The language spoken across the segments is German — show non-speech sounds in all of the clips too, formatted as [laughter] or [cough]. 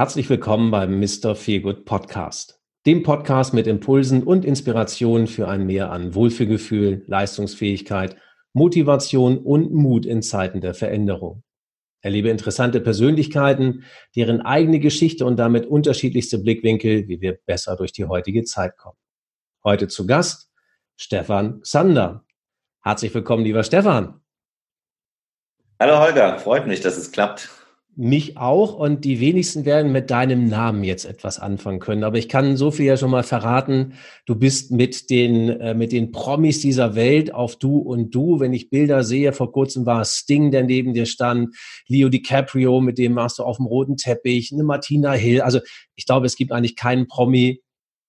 Herzlich willkommen beim Mr. Feelgood Podcast, dem Podcast mit Impulsen und Inspirationen für ein Mehr an Wohlfühlgefühl, Leistungsfähigkeit, Motivation und Mut in Zeiten der Veränderung. Erlebe interessante Persönlichkeiten, deren eigene Geschichte und damit unterschiedlichste Blickwinkel, wie wir besser durch die heutige Zeit kommen. Heute zu Gast Stefan Xander. Herzlich willkommen, lieber Stefan. Hallo Holger, freut mich, dass es klappt. Mich auch und die wenigsten werden mit deinem Namen jetzt etwas anfangen können. Aber ich kann so viel ja schon mal verraten. Du bist mit den, äh, mit den Promis dieser Welt auf Du und Du. Wenn ich Bilder sehe, vor kurzem war Sting, der neben dir stand, Leo DiCaprio, mit dem warst du auf dem roten Teppich, eine Martina Hill. Also ich glaube, es gibt eigentlich keinen Promi,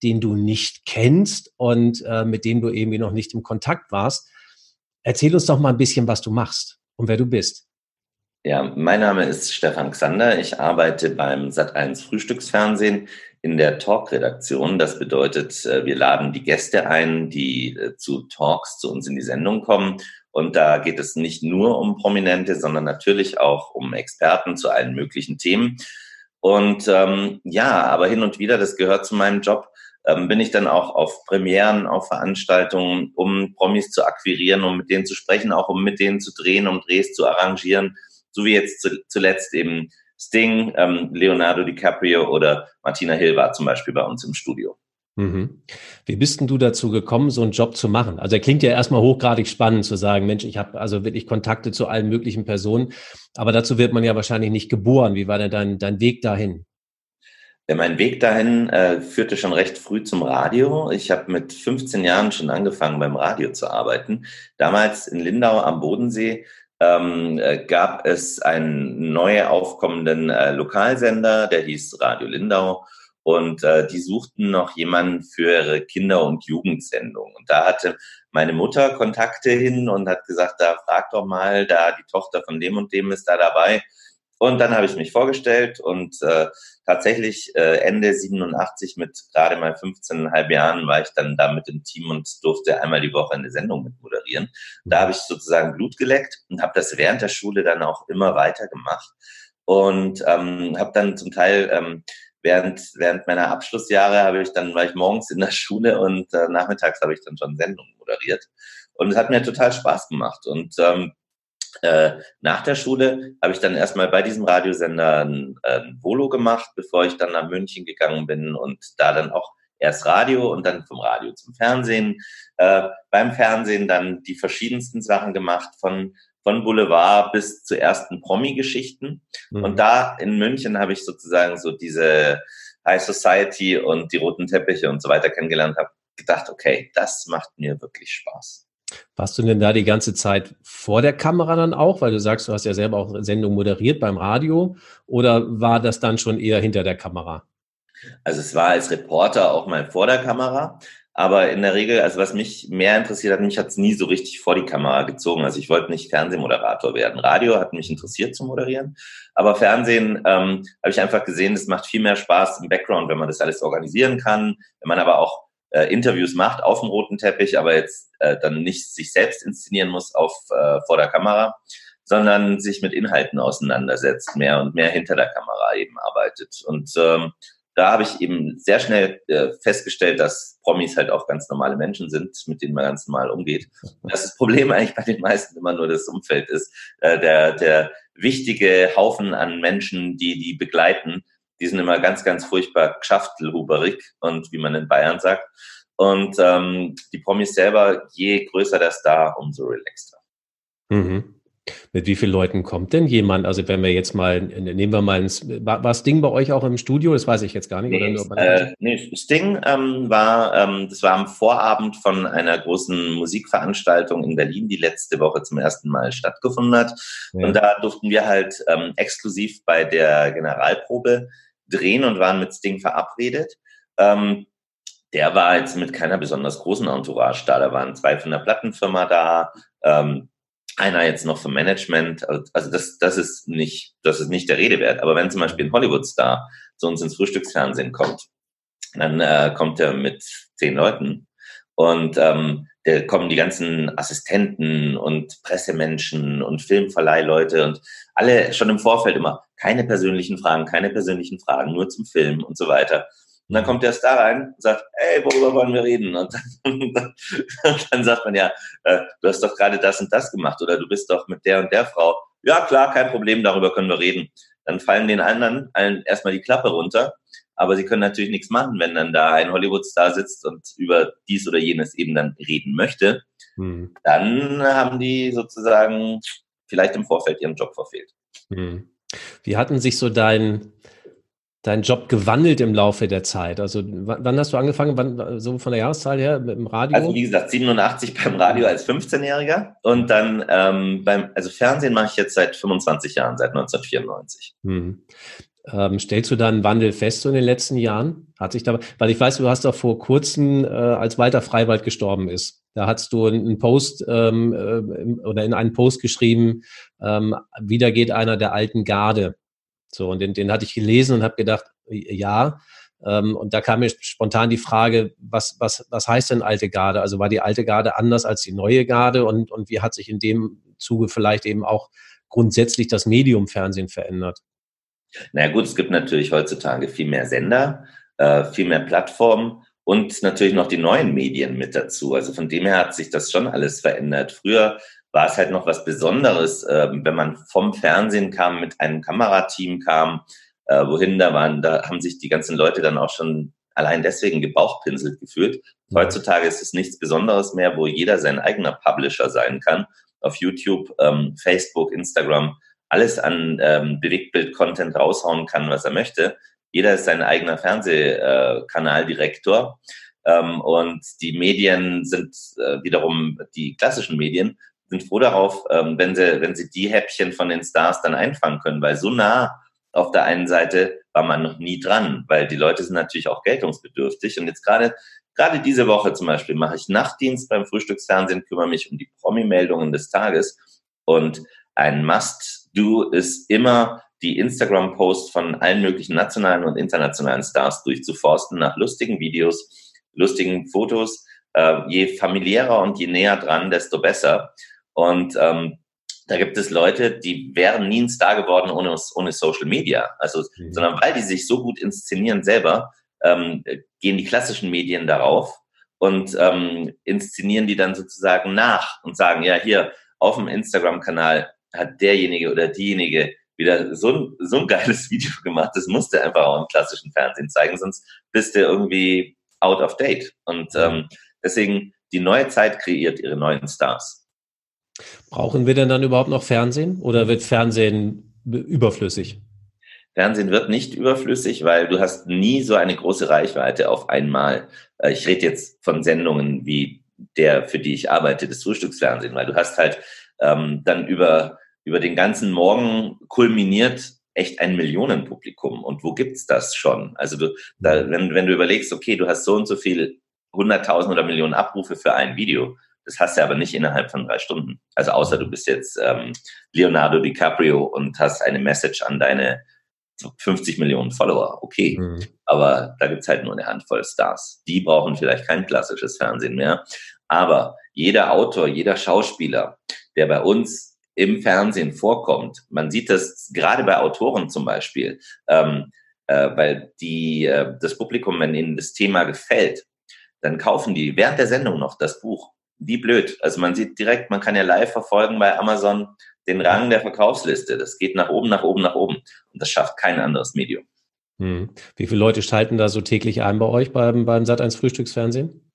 den du nicht kennst und äh, mit dem du irgendwie noch nicht im Kontakt warst. Erzähl uns doch mal ein bisschen, was du machst und wer du bist. Ja, mein Name ist Stefan Xander. Ich arbeite beim Sat1 Frühstücksfernsehen in der Talk-Redaktion. Das bedeutet, äh, wir laden die Gäste ein, die äh, zu Talks zu uns in die Sendung kommen. Und da geht es nicht nur um Prominente, sondern natürlich auch um Experten zu allen möglichen Themen. Und ähm, ja, aber hin und wieder, das gehört zu meinem Job, ähm, bin ich dann auch auf Premieren, auf Veranstaltungen, um Promis zu akquirieren, um mit denen zu sprechen, auch um mit denen zu drehen, um Drehs zu arrangieren so wie jetzt zuletzt eben Sting, ähm, Leonardo DiCaprio oder Martina Hill war zum Beispiel bei uns im Studio. Mhm. Wie bist denn du dazu gekommen, so einen Job zu machen? Also er klingt ja erstmal hochgradig spannend zu sagen, Mensch, ich habe also wirklich Kontakte zu allen möglichen Personen, aber dazu wird man ja wahrscheinlich nicht geboren. Wie war denn dein, dein Weg dahin? Ja, mein Weg dahin äh, führte schon recht früh zum Radio. Ich habe mit 15 Jahren schon angefangen, beim Radio zu arbeiten. Damals in Lindau am Bodensee ähm, äh, gab es einen neu aufkommenden äh, Lokalsender, der hieß Radio Lindau. Und äh, die suchten noch jemanden für ihre Kinder- und Jugendsendung. Und da hatte meine Mutter Kontakte hin und hat gesagt, da frag doch mal, da die Tochter von dem und dem ist da dabei. Und dann habe ich mich vorgestellt und äh, tatsächlich äh, Ende 87 mit gerade mal 15,5 Jahren war ich dann da mit dem Team und durfte einmal die Woche eine Sendung mit moderieren. Da habe ich sozusagen Blut geleckt und habe das während der Schule dann auch immer weiter gemacht und ähm, habe dann zum Teil ähm, während während meiner Abschlussjahre habe ich dann war ich morgens in der Schule und äh, nachmittags habe ich dann schon Sendungen moderiert. Und es hat mir total Spaß gemacht. Und ähm, äh, nach der Schule habe ich dann erstmal bei diesem Radiosender ein, ein Volo gemacht, bevor ich dann nach München gegangen bin und da dann auch erst Radio und dann vom Radio zum Fernsehen. Äh, beim Fernsehen dann die verschiedensten Sachen gemacht, von, von Boulevard bis zu ersten Promi-Geschichten. Mhm. Und da in München habe ich sozusagen so diese High Society und die roten Teppiche und so weiter kennengelernt, habe gedacht, okay, das macht mir wirklich Spaß. Warst du denn da die ganze Zeit vor der Kamera dann auch? Weil du sagst, du hast ja selber auch Sendungen moderiert beim Radio. Oder war das dann schon eher hinter der Kamera? Also es war als Reporter auch mal vor der Kamera. Aber in der Regel, also was mich mehr interessiert hat, mich hat es nie so richtig vor die Kamera gezogen. Also ich wollte nicht Fernsehmoderator werden. Radio hat mich interessiert zu moderieren. Aber Fernsehen ähm, habe ich einfach gesehen, es macht viel mehr Spaß im Background, wenn man das alles organisieren kann. Wenn man aber auch äh, Interviews macht auf dem roten Teppich, aber jetzt äh, dann nicht sich selbst inszenieren muss auf äh, vor der Kamera, sondern sich mit Inhalten auseinandersetzt, mehr und mehr hinter der Kamera eben arbeitet. Und ähm, da habe ich eben sehr schnell äh, festgestellt, dass Promis halt auch ganz normale Menschen sind, mit denen man ganz normal umgeht. Und dass das Problem eigentlich bei den meisten immer nur das Umfeld ist. Äh, der, der wichtige Haufen an Menschen, die die begleiten, die sind immer ganz, ganz furchtbar geschaftelhuberig und wie man in Bayern sagt. Und ähm, die Promis selber, je größer der Star, umso relaxter. Mhm. Mit wie vielen Leuten kommt denn jemand? Also wenn wir jetzt mal, nehmen wir mal, ins, war, war Sting bei euch auch im Studio? Das weiß ich jetzt gar nicht. Nee, äh, nee Sting ähm, war, ähm, das war am Vorabend von einer großen Musikveranstaltung in Berlin, die letzte Woche zum ersten Mal stattgefunden hat. Ja. Und da durften wir halt ähm, exklusiv bei der Generalprobe drehen und waren mit Sting verabredet. Ähm, der war jetzt mit keiner besonders großen Entourage da. Da waren zwei von der Plattenfirma da, ähm, einer jetzt noch vom Management. Also das, das ist nicht, das ist nicht der Rede wert. Aber wenn zum Beispiel ein Hollywood-Star zu uns ins Frühstücksfernsehen kommt, dann äh, kommt er mit zehn Leuten. Und ähm, da kommen die ganzen Assistenten und Pressemenschen und Filmverleihleute und alle schon im Vorfeld immer keine persönlichen Fragen, keine persönlichen Fragen, nur zum Film und so weiter. Und dann kommt der Star rein und sagt, ey, worüber wollen wir reden? [laughs] Und dann, und dann sagt man ja, äh, du hast doch gerade das und das gemacht oder du bist doch mit der und der Frau. Ja, klar, kein Problem, darüber können wir reden. Dann fallen den anderen allen erstmal die Klappe runter aber sie können natürlich nichts machen, wenn dann da ein Hollywood-Star sitzt und über dies oder jenes eben dann reden möchte. Hm. Dann haben die sozusagen vielleicht im Vorfeld ihren Job verfehlt. Hm. Wie hatten sich so dein, dein Job gewandelt im Laufe der Zeit? Also wann hast du angefangen, wann, so von der Jahreszahl her mit dem Radio? Also wie gesagt, 87 beim Radio als 15-Jähriger und dann ähm, beim, also Fernsehen mache ich jetzt seit 25 Jahren, seit 1994. Hm. Ähm, stellst du da einen Wandel fest so in den letzten Jahren? Hat sich da, weil ich weiß, du hast doch vor kurzem, äh, als Walter Freiwald gestorben ist, da hast du einen Post ähm, äh, oder in einen Post geschrieben, ähm, wieder geht einer der alten Garde. So, und den, den hatte ich gelesen und habe gedacht, ja. Ähm, und da kam mir spontan die Frage, was, was, was heißt denn alte Garde? Also war die alte Garde anders als die neue Garde und, und wie hat sich in dem Zuge vielleicht eben auch grundsätzlich das Medium Fernsehen verändert? Naja gut, es gibt natürlich heutzutage viel mehr Sender, äh, viel mehr Plattformen und natürlich noch die neuen Medien mit dazu. Also von dem her hat sich das schon alles verändert. Früher war es halt noch was Besonderes, äh, wenn man vom Fernsehen kam, mit einem Kamerateam kam, äh, wohin da waren, da haben sich die ganzen Leute dann auch schon allein deswegen gebauchpinselt gefühlt. Mhm. Heutzutage ist es nichts Besonderes mehr, wo jeder sein eigener Publisher sein kann. Auf YouTube, ähm, Facebook, Instagram alles an ähm, Bewegtbild-Content raushauen kann, was er möchte. Jeder ist sein eigener Fernsehkanaldirektor. Ähm, und die Medien sind äh, wiederum, die klassischen Medien, sind froh darauf, ähm, wenn, sie, wenn sie die Häppchen von den Stars dann einfangen können, weil so nah auf der einen Seite war man noch nie dran, weil die Leute sind natürlich auch geltungsbedürftig. Und jetzt gerade gerade diese Woche zum Beispiel mache ich Nachtdienst beim Frühstücksfernsehen, kümmere mich um die Promi-Meldungen des Tages und ein Must-Do ist immer, die Instagram-Posts von allen möglichen nationalen und internationalen Stars durchzuforsten nach lustigen Videos, lustigen Fotos. Äh, je familiärer und je näher dran, desto besser. Und ähm, da gibt es Leute, die wären nie ein Star geworden ohne, ohne Social Media. Also, mhm. sondern weil die sich so gut inszenieren selber, ähm, gehen die klassischen Medien darauf und ähm, inszenieren die dann sozusagen nach und sagen, ja, hier auf dem Instagram-Kanal hat derjenige oder diejenige wieder so ein, so ein geiles [laughs] Video gemacht, das musste einfach auch im klassischen Fernsehen zeigen, sonst bist du irgendwie out of date. Und ähm, deswegen, die neue Zeit kreiert ihre neuen Stars. Brauchen wir denn dann überhaupt noch Fernsehen oder wird Fernsehen überflüssig? Fernsehen wird nicht überflüssig, weil du hast nie so eine große Reichweite auf einmal. Äh, ich rede jetzt von Sendungen wie der, für die ich arbeite, das Frühstücksfernsehen, weil du hast halt ähm, dann über über den ganzen Morgen kulminiert echt ein Millionenpublikum. Und wo gibt's das schon? Also du, da, mhm. wenn, wenn du überlegst, okay, du hast so und so viel hunderttausend oder Millionen Abrufe für ein Video, das hast du aber nicht innerhalb von drei Stunden. Also außer du bist jetzt ähm, Leonardo DiCaprio und hast eine Message an deine 50 Millionen Follower. Okay, mhm. aber da gibt's halt nur eine Handvoll Stars. Die brauchen vielleicht kein klassisches Fernsehen mehr. Aber jeder Autor, jeder Schauspieler, der bei uns im Fernsehen vorkommt. Man sieht das gerade bei Autoren zum Beispiel, ähm, äh, weil die, äh, das Publikum, wenn ihnen das Thema gefällt, dann kaufen die während der Sendung noch das Buch. Wie blöd. Also man sieht direkt, man kann ja live verfolgen bei Amazon den Rang der Verkaufsliste. Das geht nach oben, nach oben, nach oben. Und das schafft kein anderes Medium. Hm. Wie viele Leute schalten da so täglich ein bei euch beim, beim Sat1 Frühstücksfernsehen?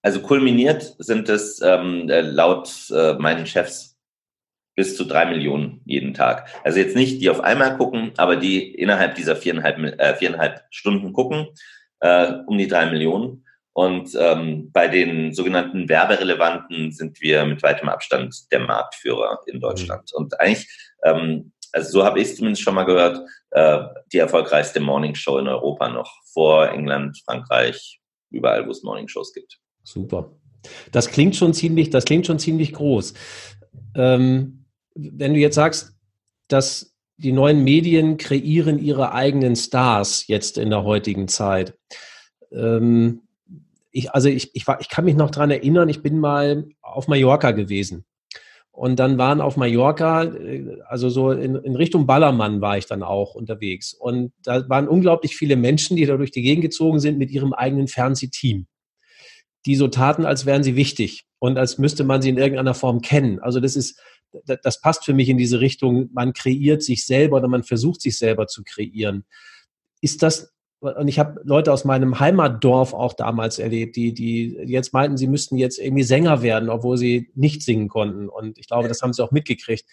Also kulminiert sind es ähm, äh, laut äh, meinen Chefs bis zu drei Millionen jeden Tag. Also jetzt nicht die auf einmal gucken, aber die innerhalb dieser viereinhalb, äh, viereinhalb Stunden gucken, äh, um die drei Millionen. Und ähm, bei den sogenannten Werberelevanten sind wir mit weitem Abstand der Marktführer in Deutschland. Mhm. Und eigentlich, ähm, also so habe ich es zumindest schon mal gehört, äh, die erfolgreichste Morningshow in Europa noch vor England, Frankreich, überall, wo es Morningshows gibt. Super. Das klingt schon ziemlich, das klingt schon ziemlich groß. Ähm, wenn du jetzt sagst, dass die neuen Medien kreieren ihre eigenen Stars jetzt in der heutigen Zeit, ähm, ich, also ich, ich, war, ich kann mich noch dran erinnern, ich bin mal auf Mallorca gewesen. Und dann waren auf Mallorca, äh, also so in, in, Richtung Ballermann war ich dann auch unterwegs. Und da waren unglaublich viele Menschen, die da durch die Gegend gezogen sind mit ihrem eigenen Fernsehteam. Die so taten, als wären sie wichtig und als müsste man sie in irgendeiner Form kennen. Also das ist, das passt für mich in diese Richtung, man kreiert sich selber oder man versucht sich selber zu kreieren. Ist das und ich habe Leute aus meinem Heimatdorf auch damals erlebt, die, die jetzt meinten, sie müssten jetzt irgendwie Sänger werden, obwohl sie nicht singen konnten. Und ich glaube, das haben sie auch mitgekriegt.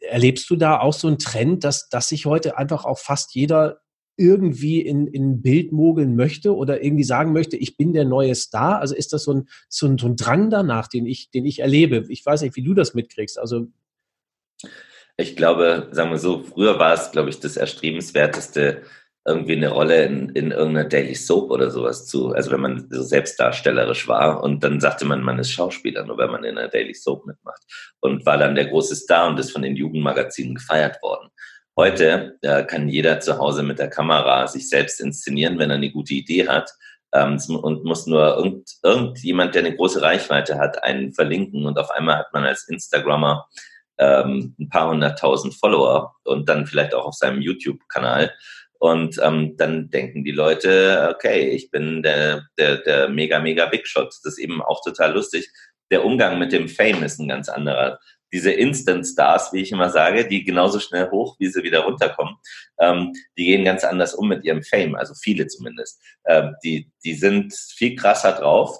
Erlebst du da auch so einen Trend, dass, dass sich heute einfach auch fast jeder irgendwie in, in Bild mogeln möchte oder irgendwie sagen möchte, ich bin der neue Star? Also ist das so ein, so ein, so ein Drang danach, den ich, den ich erlebe? Ich weiß nicht, wie du das mitkriegst. Also ich glaube, sagen wir so, früher war es, glaube ich, das erstrebenswerteste, irgendwie eine Rolle in, in irgendeiner Daily Soap oder sowas zu. Also wenn man so selbstdarstellerisch war und dann sagte man, man ist Schauspieler, nur wenn man in einer Daily Soap mitmacht und war dann der große Star und ist von den Jugendmagazinen gefeiert worden. Heute äh, kann jeder zu Hause mit der Kamera sich selbst inszenieren, wenn er eine gute Idee hat ähm, und muss nur irgend, irgendjemand, der eine große Reichweite hat, einen verlinken und auf einmal hat man als Instagrammer ähm, ein paar hunderttausend Follower und dann vielleicht auch auf seinem YouTube-Kanal und ähm, dann denken die Leute, okay, ich bin der, der, der mega, mega Big Shot. Das ist eben auch total lustig. Der Umgang mit dem Fame ist ein ganz anderer. Diese Instant Stars, wie ich immer sage, die genauso schnell hoch, wie sie wieder runterkommen, ähm, die gehen ganz anders um mit ihrem Fame, also viele zumindest. Ähm, die, die sind viel krasser drauf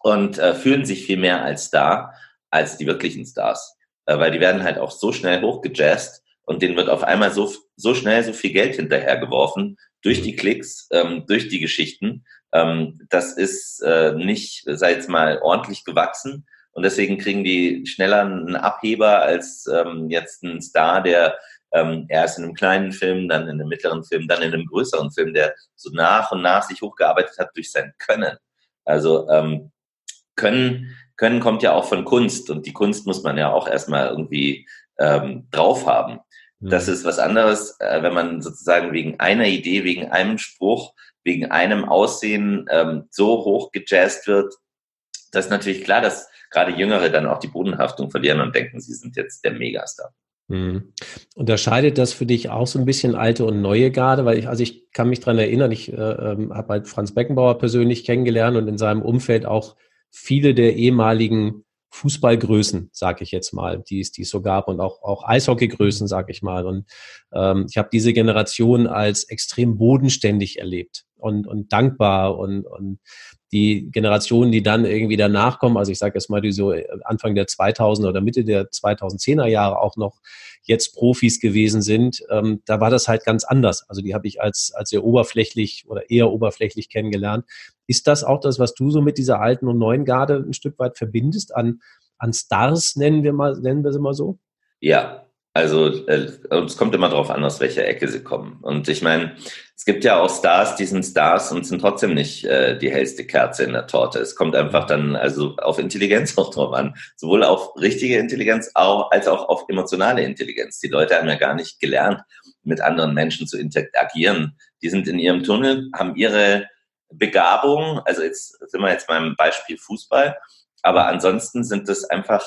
und äh, fühlen sich viel mehr als Star, als die wirklichen Stars. Äh, weil die werden halt auch so schnell hochgejazzt, und denen wird auf einmal so, so schnell so viel Geld hinterhergeworfen durch die Klicks, ähm, durch die Geschichten. Ähm, das ist äh, nicht, sei jetzt mal, ordentlich gewachsen. Und deswegen kriegen die schneller einen Abheber als ähm, jetzt ein Star, der ähm, erst in einem kleinen Film, dann in einem mittleren Film, dann in einem größeren Film, der so nach und nach sich hochgearbeitet hat durch sein Können. Also ähm, Können, Können kommt ja auch von Kunst und die Kunst muss man ja auch erstmal irgendwie ähm, drauf haben. Das mhm. ist was anderes, äh, wenn man sozusagen wegen einer Idee, wegen einem Spruch, wegen einem Aussehen ähm, so hoch gejazzt wird. Das ist natürlich klar, dass gerade Jüngere dann auch die Bodenhaftung verlieren und denken, sie sind jetzt der Megastar. Mhm. Unterscheidet das für dich auch so ein bisschen alte und neue Garde? Weil ich, also ich kann mich dran erinnern, ich äh, ähm, habe halt Franz Beckenbauer persönlich kennengelernt und in seinem Umfeld auch viele der ehemaligen Fußballgrößen, sage ich jetzt mal, die es, die es so gab und auch, auch Eishockeygrößen, sage ich mal. Und ähm, ich habe diese Generation als extrem bodenständig erlebt und, und dankbar und, und die Generationen, die dann irgendwie danach kommen, also ich sage jetzt mal, die so Anfang der 2000er oder Mitte der 2010er Jahre auch noch jetzt Profis gewesen sind, ähm, da war das halt ganz anders. Also die habe ich als, als sehr oberflächlich oder eher oberflächlich kennengelernt. Ist das auch das, was du so mit dieser alten und neuen Garde ein Stück weit verbindest an, an Stars, nennen wir mal, nennen wir sie mal so? Ja, also äh, es kommt immer darauf an, aus welcher Ecke sie kommen. Und ich meine, es gibt ja auch Stars, die sind Stars und sind trotzdem nicht äh, die hellste Kerze in der Torte. Es kommt einfach dann also auf Intelligenz [laughs] auch drauf an. Sowohl auf richtige Intelligenz auch, als auch auf emotionale Intelligenz. Die Leute haben ja gar nicht gelernt, mit anderen Menschen zu interagieren. Die sind in ihrem Tunnel, haben ihre Begabung, also jetzt sind wir jetzt beim Beispiel Fußball, aber ansonsten sind es einfach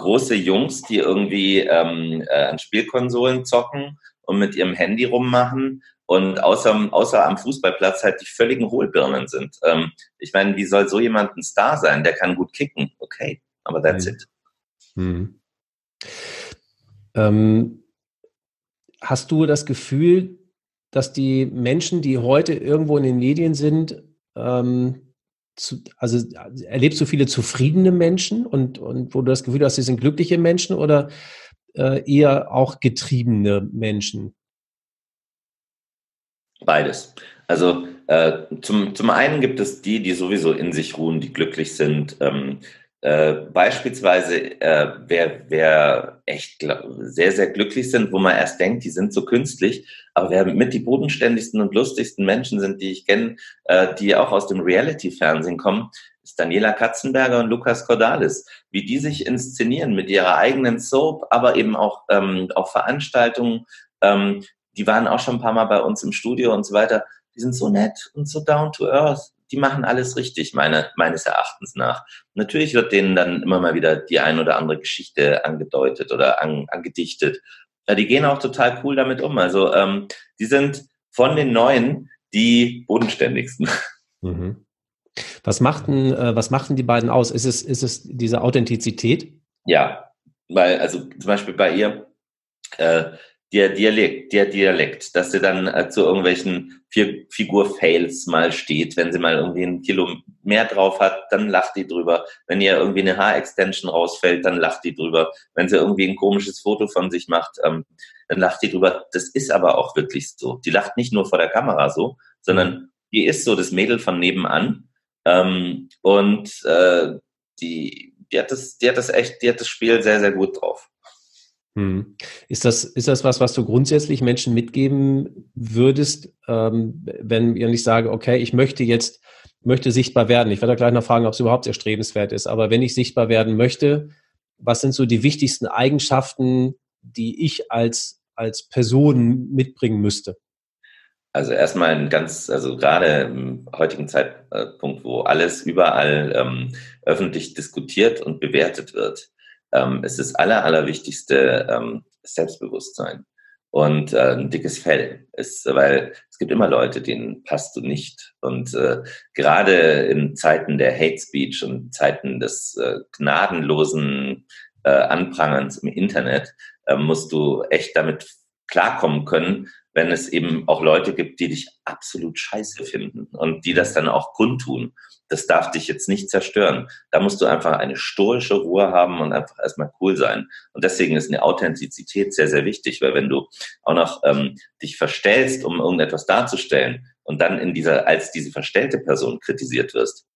große Jungs, die irgendwie ähm, äh, an Spielkonsolen zocken und mit ihrem Handy rummachen und außer, außer am Fußballplatz halt die völligen Hohlbirnen sind. Ähm, ich meine, wie soll so jemand ein Star sein? Der kann gut kicken, okay, aber that's mhm. it. Mhm. Ähm, hast du das Gefühl, dass die Menschen, die heute irgendwo in den Medien sind, ähm, zu, also erlebst du viele zufriedene Menschen und, und wo du das Gefühl hast, sie sind glückliche Menschen oder äh, eher auch getriebene Menschen? Beides. Also äh, zum, zum einen gibt es die, die sowieso in sich ruhen, die glücklich sind, ähm, äh, beispielsweise, äh, wer, wer echt sehr, sehr glücklich sind, wo man erst denkt, die sind so künstlich, aber wer mit die bodenständigsten und lustigsten Menschen sind, die ich kenne, äh, die auch aus dem Reality-Fernsehen kommen, ist Daniela Katzenberger und Lukas Cordalis. Wie die sich inszenieren mit ihrer eigenen Soap, aber eben auch ähm, auf Veranstaltungen, ähm, die waren auch schon ein paar Mal bei uns im Studio und so weiter. Die sind so nett und so down to earth die machen alles richtig, meine, meines Erachtens nach. Natürlich wird denen dann immer mal wieder die ein oder andere Geschichte angedeutet oder an, angedichtet. Ja, die gehen auch total cool damit um. Also ähm, die sind von den Neuen die bodenständigsten. Mhm. Was machten, äh, was machten die beiden aus? Ist es, ist es diese Authentizität? Ja, weil, also zum Beispiel bei ihr, äh, der Dialekt, der Dialekt, dass sie dann äh, zu irgendwelchen Figur-Fails mal steht, wenn sie mal irgendwie ein Kilo mehr drauf hat, dann lacht die drüber. Wenn ihr irgendwie eine Haarextension rausfällt, dann lacht die drüber. Wenn sie irgendwie ein komisches Foto von sich macht, ähm, dann lacht die drüber. Das ist aber auch wirklich so. Die lacht nicht nur vor der Kamera so, sondern die ist so das Mädel von nebenan. Ähm, und äh, die, die hat das, die hat das echt, die hat das Spiel sehr, sehr gut drauf. Hm. Ist das, ist das was, was du grundsätzlich Menschen mitgeben würdest, ähm, wenn ich sage, okay, ich möchte jetzt, möchte sichtbar werden. Ich werde gleich noch fragen, ob es überhaupt erstrebenswert ist. Aber wenn ich sichtbar werden möchte, was sind so die wichtigsten Eigenschaften, die ich als, als Person mitbringen müsste? Also erstmal ein ganz, also gerade im heutigen Zeitpunkt, wo alles überall ähm, öffentlich diskutiert und bewertet wird, ähm, ist das aller, allerwichtigste ähm, Selbstbewusstsein und äh, ein dickes Fell ist, weil es gibt immer Leute, denen passt du nicht. Und äh, gerade in Zeiten der Hate Speech und Zeiten des äh, gnadenlosen äh, Anprangerns im Internet äh, musst du echt damit klarkommen können, wenn es eben auch Leute gibt, die dich absolut scheiße finden und die das dann auch kundtun. Das darf dich jetzt nicht zerstören. Da musst du einfach eine stoische Ruhe haben und einfach erstmal cool sein. Und deswegen ist eine Authentizität sehr, sehr wichtig, weil wenn du auch noch ähm, dich verstellst, um irgendetwas darzustellen und dann in dieser, als diese verstellte Person kritisiert wirst,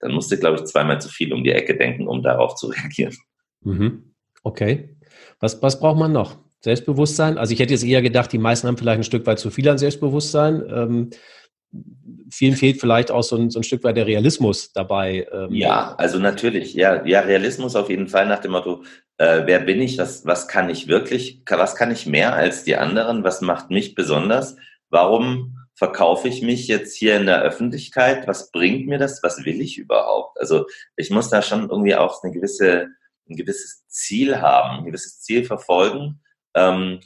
dann musst du, glaube ich, zweimal zu viel um die Ecke denken, um darauf zu [laughs] reagieren. Mhm. Okay. Was, was braucht man noch? Selbstbewusstsein? Also ich hätte jetzt eher gedacht, die meisten haben vielleicht ein Stück weit zu viel an Selbstbewusstsein. Ähm, vielen fehlt vielleicht auch so ein, so ein, Stück weit der Realismus dabei. Ähm. Ja, also natürlich, ja, ja, Realismus auf jeden Fall nach dem Motto, äh, wer bin ich, was, was kann ich wirklich, was kann ich mehr als die anderen, was macht mich besonders, warum verkaufe ich mich jetzt hier in der Öffentlichkeit, was bringt mir das, was will ich überhaupt? Also ich muss da schon irgendwie auch eine gewisse, ein gewisses Ziel haben, ein gewisses Ziel verfolgen. Ähm,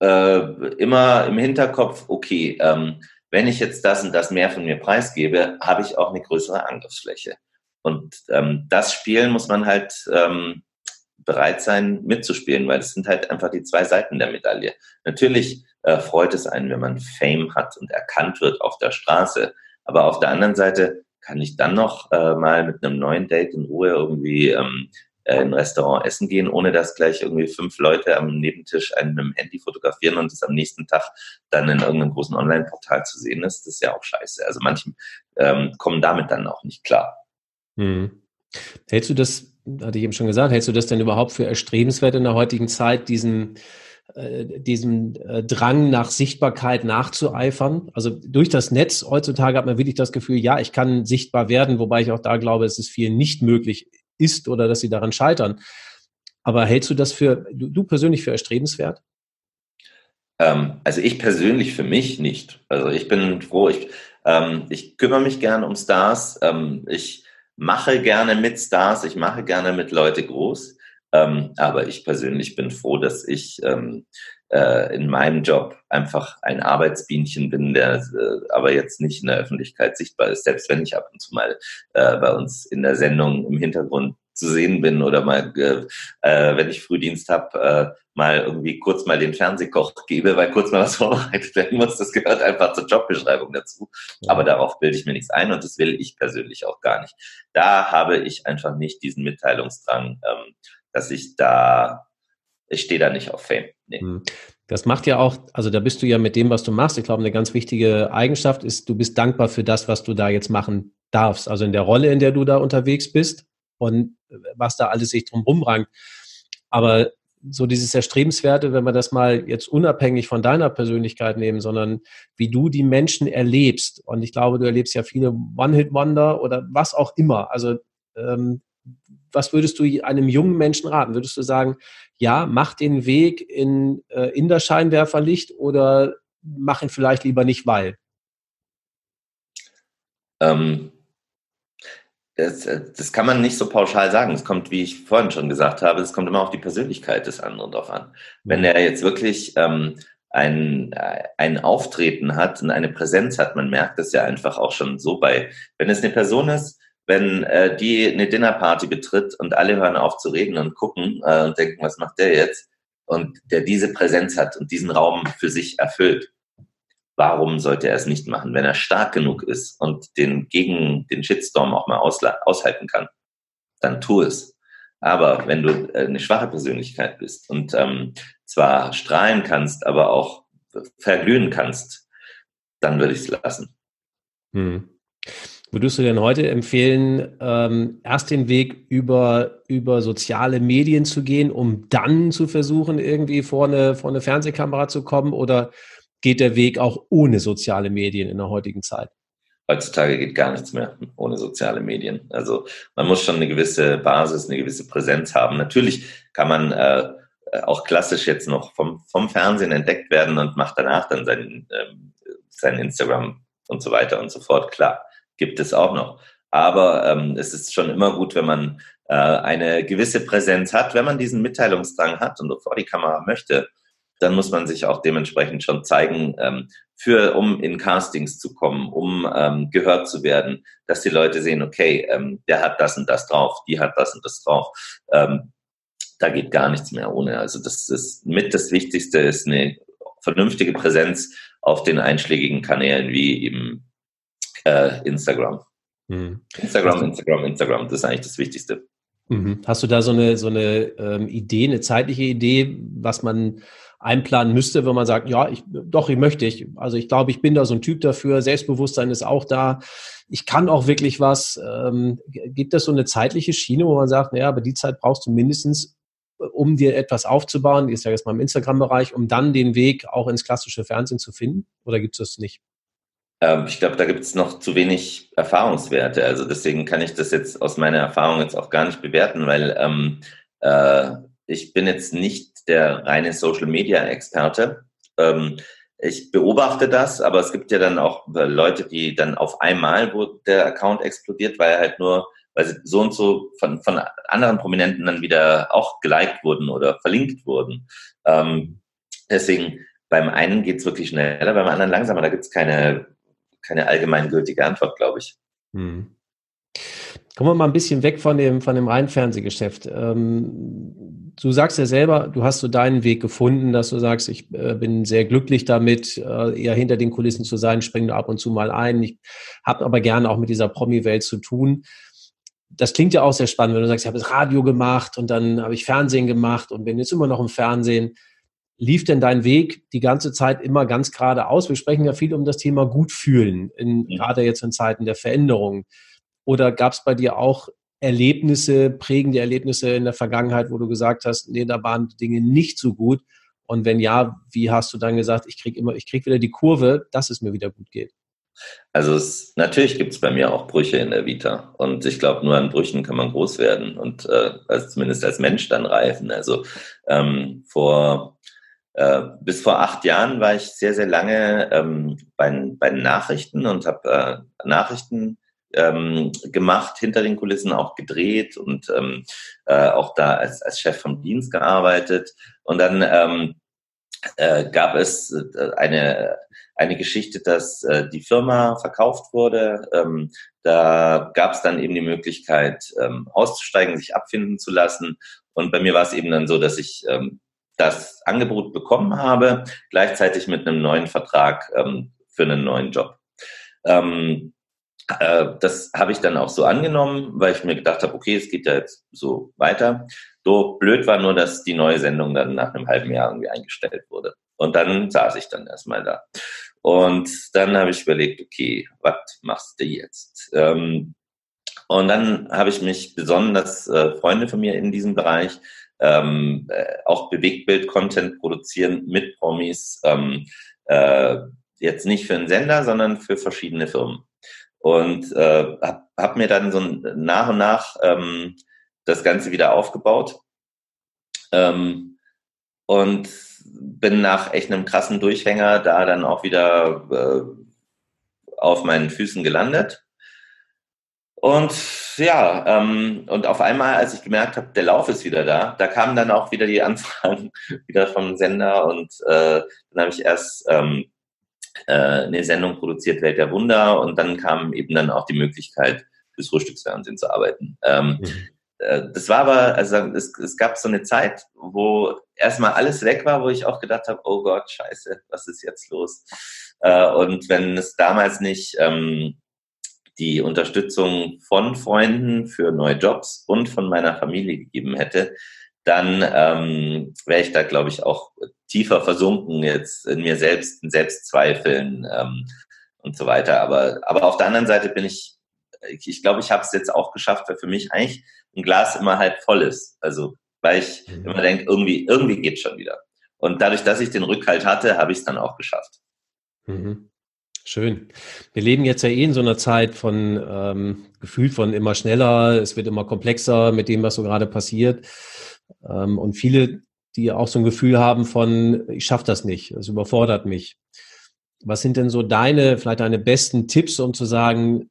äh, immer im Hinterkopf, okay, ähm, wenn ich jetzt das und das mehr von mir preisgebe, habe ich auch eine größere Angriffsfläche. Und ähm, das Spielen muss man halt ähm, bereit sein mitzuspielen, weil es sind halt einfach die zwei Seiten der Medaille. Natürlich äh, freut es einen, wenn man Fame hat und erkannt wird auf der Straße, aber auf der anderen Seite kann ich dann noch äh, mal mit einem neuen Date in Ruhe irgendwie ähm, äh, in ein Restaurant essen gehen, ohne dass gleich irgendwie fünf Leute am Nebentisch einen mit dem Handy fotografieren und es am nächsten Tag dann in irgendeinem großen Online-Portal zu sehen ist, das ist ja auch scheiße. Also manche ähm, kommen damit dann auch nicht klar. Hm. Hältst du das, hatte ich eben schon gesagt, hältst du das denn überhaupt für erstrebenswert in der heutigen Zeit, diesen äh, diesem äh, Drang nach Sichtbarkeit nachzueifern. Also durch das Netz heutzutage hat man wirklich das Gefühl, ja, ich kann sichtbar werden, wobei ich auch da glaube, es ist vielen nicht möglich ist oder dass sie daran scheitern. Aber hältst du das für, du, du persönlich für erstrebenswert? Ähm, also ich persönlich für mich nicht. Also ich bin froh, ich, ähm, ich kümmere mich gerne um Stars. Ähm, ich mache gerne mit Stars, ich mache gerne mit Leute groß. Ähm, aber ich persönlich bin froh, dass ich ähm, äh, in meinem Job einfach ein Arbeitsbienchen bin, der äh, aber jetzt nicht in der Öffentlichkeit sichtbar ist, selbst wenn ich ab und zu mal äh, bei uns in der Sendung im Hintergrund zu sehen bin oder mal, äh, wenn ich Frühdienst habe, äh, mal irgendwie kurz mal den Fernsehkoch gebe, weil kurz mal was [laughs] vorbereitet werden muss. Das gehört einfach zur Jobbeschreibung dazu. Aber darauf bilde ich mir nichts ein und das will ich persönlich auch gar nicht. Da habe ich einfach nicht diesen Mitteilungsdrang. Ähm, dass ich da, ich stehe da nicht auf Fame. Nee. Hm. Das macht ja auch, also da bist du ja mit dem, was du machst, ich glaube, eine ganz wichtige Eigenschaft ist, du bist dankbar für das, was du da jetzt machen darfst. Also in der Rolle, in der du da unterwegs bist und was da alles sich drum rumrankt. Aber so dieses Erstrebenswerte, wenn wir das mal jetzt unabhängig von deiner Persönlichkeit nehmen, sondern wie du die Menschen erlebst. Und ich glaube, du erlebst ja viele One-Hit-Wonder oder was auch immer. Also ähm, was würdest du einem jungen Menschen raten? Würdest du sagen, ja, mach den Weg in, äh, in das Scheinwerferlicht oder mach ihn vielleicht lieber nicht, weil? Ähm, das, das, kann man nicht so pauschal sagen. Es kommt, wie ich vorhin schon gesagt habe, es kommt immer auf die Persönlichkeit des anderen drauf an. Wenn mhm. er jetzt wirklich ähm, ein, ein Auftreten hat und eine Präsenz hat, man merkt das ja einfach auch schon so bei, wenn es eine Person ist, wenn äh, die eine Dinnerparty betritt und alle hören auf zu reden und gucken äh, und denken, was macht der jetzt? Und der diese Präsenz hat und diesen Raum für sich erfüllt, warum sollte er es nicht machen? Wenn er stark genug ist und den gegen den Shitstorm auch mal aushalten kann, dann tu es. Aber wenn du äh, eine schwache Persönlichkeit bist und ähm, zwar strahlen kannst, aber auch verglühen kannst, dann würde ich es lassen. Hm. Würdest du denn heute empfehlen, ähm, erst den Weg über, über soziale Medien zu gehen, um dann zu versuchen, irgendwie vor eine, vor eine Fernsehkamera zu kommen? Oder geht der Weg auch ohne soziale Medien in der heutigen Zeit? Heutzutage geht gar nichts mehr ohne soziale Medien. Also man muss schon eine gewisse Basis, eine gewisse Präsenz haben. Natürlich kann man äh, auch klassisch jetzt noch vom, vom Fernsehen entdeckt werden und macht danach dann sein, ähm, sein Instagram und so weiter und so fort. Klar, gibt es auch noch. Aber ähm, es ist schon immer gut, wenn man äh, eine gewisse Präsenz hat, wenn man diesen Mitteilungsdrang hat und vor die Kamera möchte, dann muss man sich auch dementsprechend schon zeigen, ähm, für, um in Castings zu kommen, um ähm, gehört zu werden, dass die Leute sehen, okay, ähm, der hat das und das drauf, die hat das und das drauf. Ähm, da geht gar nichts mehr ohne. Also das ist mit das Wichtigste, ist eine vernünftige Präsenz auf den einschlägigen Kanälen wie eben äh, Instagram. Mhm. Instagram, Instagram, Instagram, das ist eigentlich das Wichtigste. Mhm. Hast du da so eine, so eine ähm, Idee, eine zeitliche Idee, was man einplanen müsste, wenn man sagt, ja, ich, doch, ich möchte ich. Also ich glaube, ich bin da so ein Typ dafür. Selbstbewusstsein ist auch da. Ich kann auch wirklich was. Ähm, gibt es so eine zeitliche Schiene, wo man sagt, naja, aber die Zeit brauchst du mindestens, um dir etwas aufzubauen, die ist ja jetzt mal im Instagram-Bereich, um dann den Weg auch ins klassische Fernsehen zu finden? Oder gibt es das nicht? Ähm, ich glaube, da gibt es noch zu wenig Erfahrungswerte. Also deswegen kann ich das jetzt aus meiner Erfahrung jetzt auch gar nicht bewerten, weil ähm, äh, ich bin jetzt nicht der reine Social-Media-Experte. Ähm, ich beobachte das, aber es gibt ja dann auch Leute, die dann auf einmal, wo der Account explodiert, weil er halt nur, weil sie so und so von, von anderen Prominenten dann wieder auch geliked wurden oder verlinkt wurden. Ähm, deswegen, beim einen geht's wirklich schneller, beim anderen langsamer. Da gibt's keine keine allgemeingültige Antwort, glaube ich. Hm. Kommen wir mal ein bisschen weg von dem, von dem reinen Fernsehgeschäft. Ähm, du sagst ja selber, du hast so deinen Weg gefunden, dass du sagst, ich äh, bin sehr glücklich damit, äh, eher hinter den Kulissen zu sein, springe ab und zu mal ein. Ich habe aber gerne auch mit dieser Promi-Welt zu tun. Das klingt ja auch sehr spannend, wenn du sagst, ich habe das Radio gemacht und dann habe ich Fernsehen gemacht und bin jetzt immer noch im Fernsehen lief denn dein Weg die ganze Zeit immer ganz geradeaus? Wir sprechen ja viel um das Thema gut fühlen, in, ja. gerade jetzt in Zeiten der Veränderung. Oder gab es bei dir auch Erlebnisse, prägende Erlebnisse in der Vergangenheit, wo du gesagt hast, nee, da waren Dinge nicht so gut? Und wenn ja, wie hast du dann gesagt, ich krieg immer, ich krieg wieder die Kurve, dass es mir wieder gut geht? Also es, natürlich gibt es bei mir auch Brüche in der Vita und ich glaube, nur an Brüchen kann man groß werden und äh, also zumindest als Mensch dann reifen. Also ähm, vor äh, bis vor acht Jahren war ich sehr, sehr lange ähm, bei, bei Nachrichten und habe äh, Nachrichten ähm, gemacht, hinter den Kulissen auch gedreht und ähm, äh, auch da als, als Chef vom Dienst gearbeitet. Und dann ähm, äh, gab es äh, eine, eine Geschichte, dass äh, die Firma verkauft wurde. Ähm, da gab es dann eben die Möglichkeit, ähm, auszusteigen, sich abfinden zu lassen. Und bei mir war es eben dann so, dass ich ähm, das Angebot bekommen habe, gleichzeitig mit einem neuen Vertrag ähm, für einen neuen Job. Ähm, äh, das habe ich dann auch so angenommen, weil ich mir gedacht habe, okay, es geht ja jetzt so weiter. So blöd war nur, dass die neue Sendung dann nach einem halben Jahr irgendwie eingestellt wurde. Und dann saß ich dann erstmal da. Und dann habe ich überlegt, okay, was machst du jetzt? Ähm, und dann habe ich mich besonnen, dass äh, Freunde von mir in diesem Bereich ähm, äh, auch Bewegtbild-Content produzieren mit Promis, ähm, äh, jetzt nicht für einen Sender, sondern für verschiedene Firmen. Und äh, habe hab mir dann so nach und nach ähm, das Ganze wieder aufgebaut. Ähm, und bin nach echt einem krassen Durchhänger da dann auch wieder äh, auf meinen Füßen gelandet. Und ja, ähm, und auf einmal, als ich gemerkt habe, der Lauf ist wieder da, da kamen dann auch wieder die [laughs] Anfragen wieder vom Sender und äh, dann habe ich erst ähm, äh, eine Sendung produziert, Welt der Wunder, und dann kam eben dann auch die Möglichkeit, fürs Frühstücksfernsehen zu arbeiten. Ähm, mhm. äh, das war aber, also es, es gab so eine Zeit, wo erstmal alles weg war, wo ich auch gedacht habe, oh Gott, scheiße, was ist jetzt los? Äh, und wenn es damals nicht ähm, die Unterstützung von Freunden für neue Jobs und von meiner Familie gegeben hätte, dann ähm, wäre ich da, glaube ich, auch tiefer versunken jetzt in mir selbst, in Selbstzweifeln ähm, und so weiter. Aber, aber auf der anderen Seite bin ich, ich, glaube, ich habe es jetzt auch geschafft, weil für mich eigentlich ein Glas immer halb voll ist. Also weil ich mhm. immer denke, irgendwie, irgendwie geht schon wieder. Und dadurch, dass ich den Rückhalt hatte, habe ich es dann auch geschafft. Mhm. Schön. Wir leben jetzt ja eh in so einer Zeit von ähm, gefühlt von immer schneller, es wird immer komplexer mit dem, was so gerade passiert. Ähm, und viele, die auch so ein Gefühl haben von, ich schaffe das nicht, es überfordert mich. Was sind denn so deine, vielleicht deine besten Tipps, um zu sagen,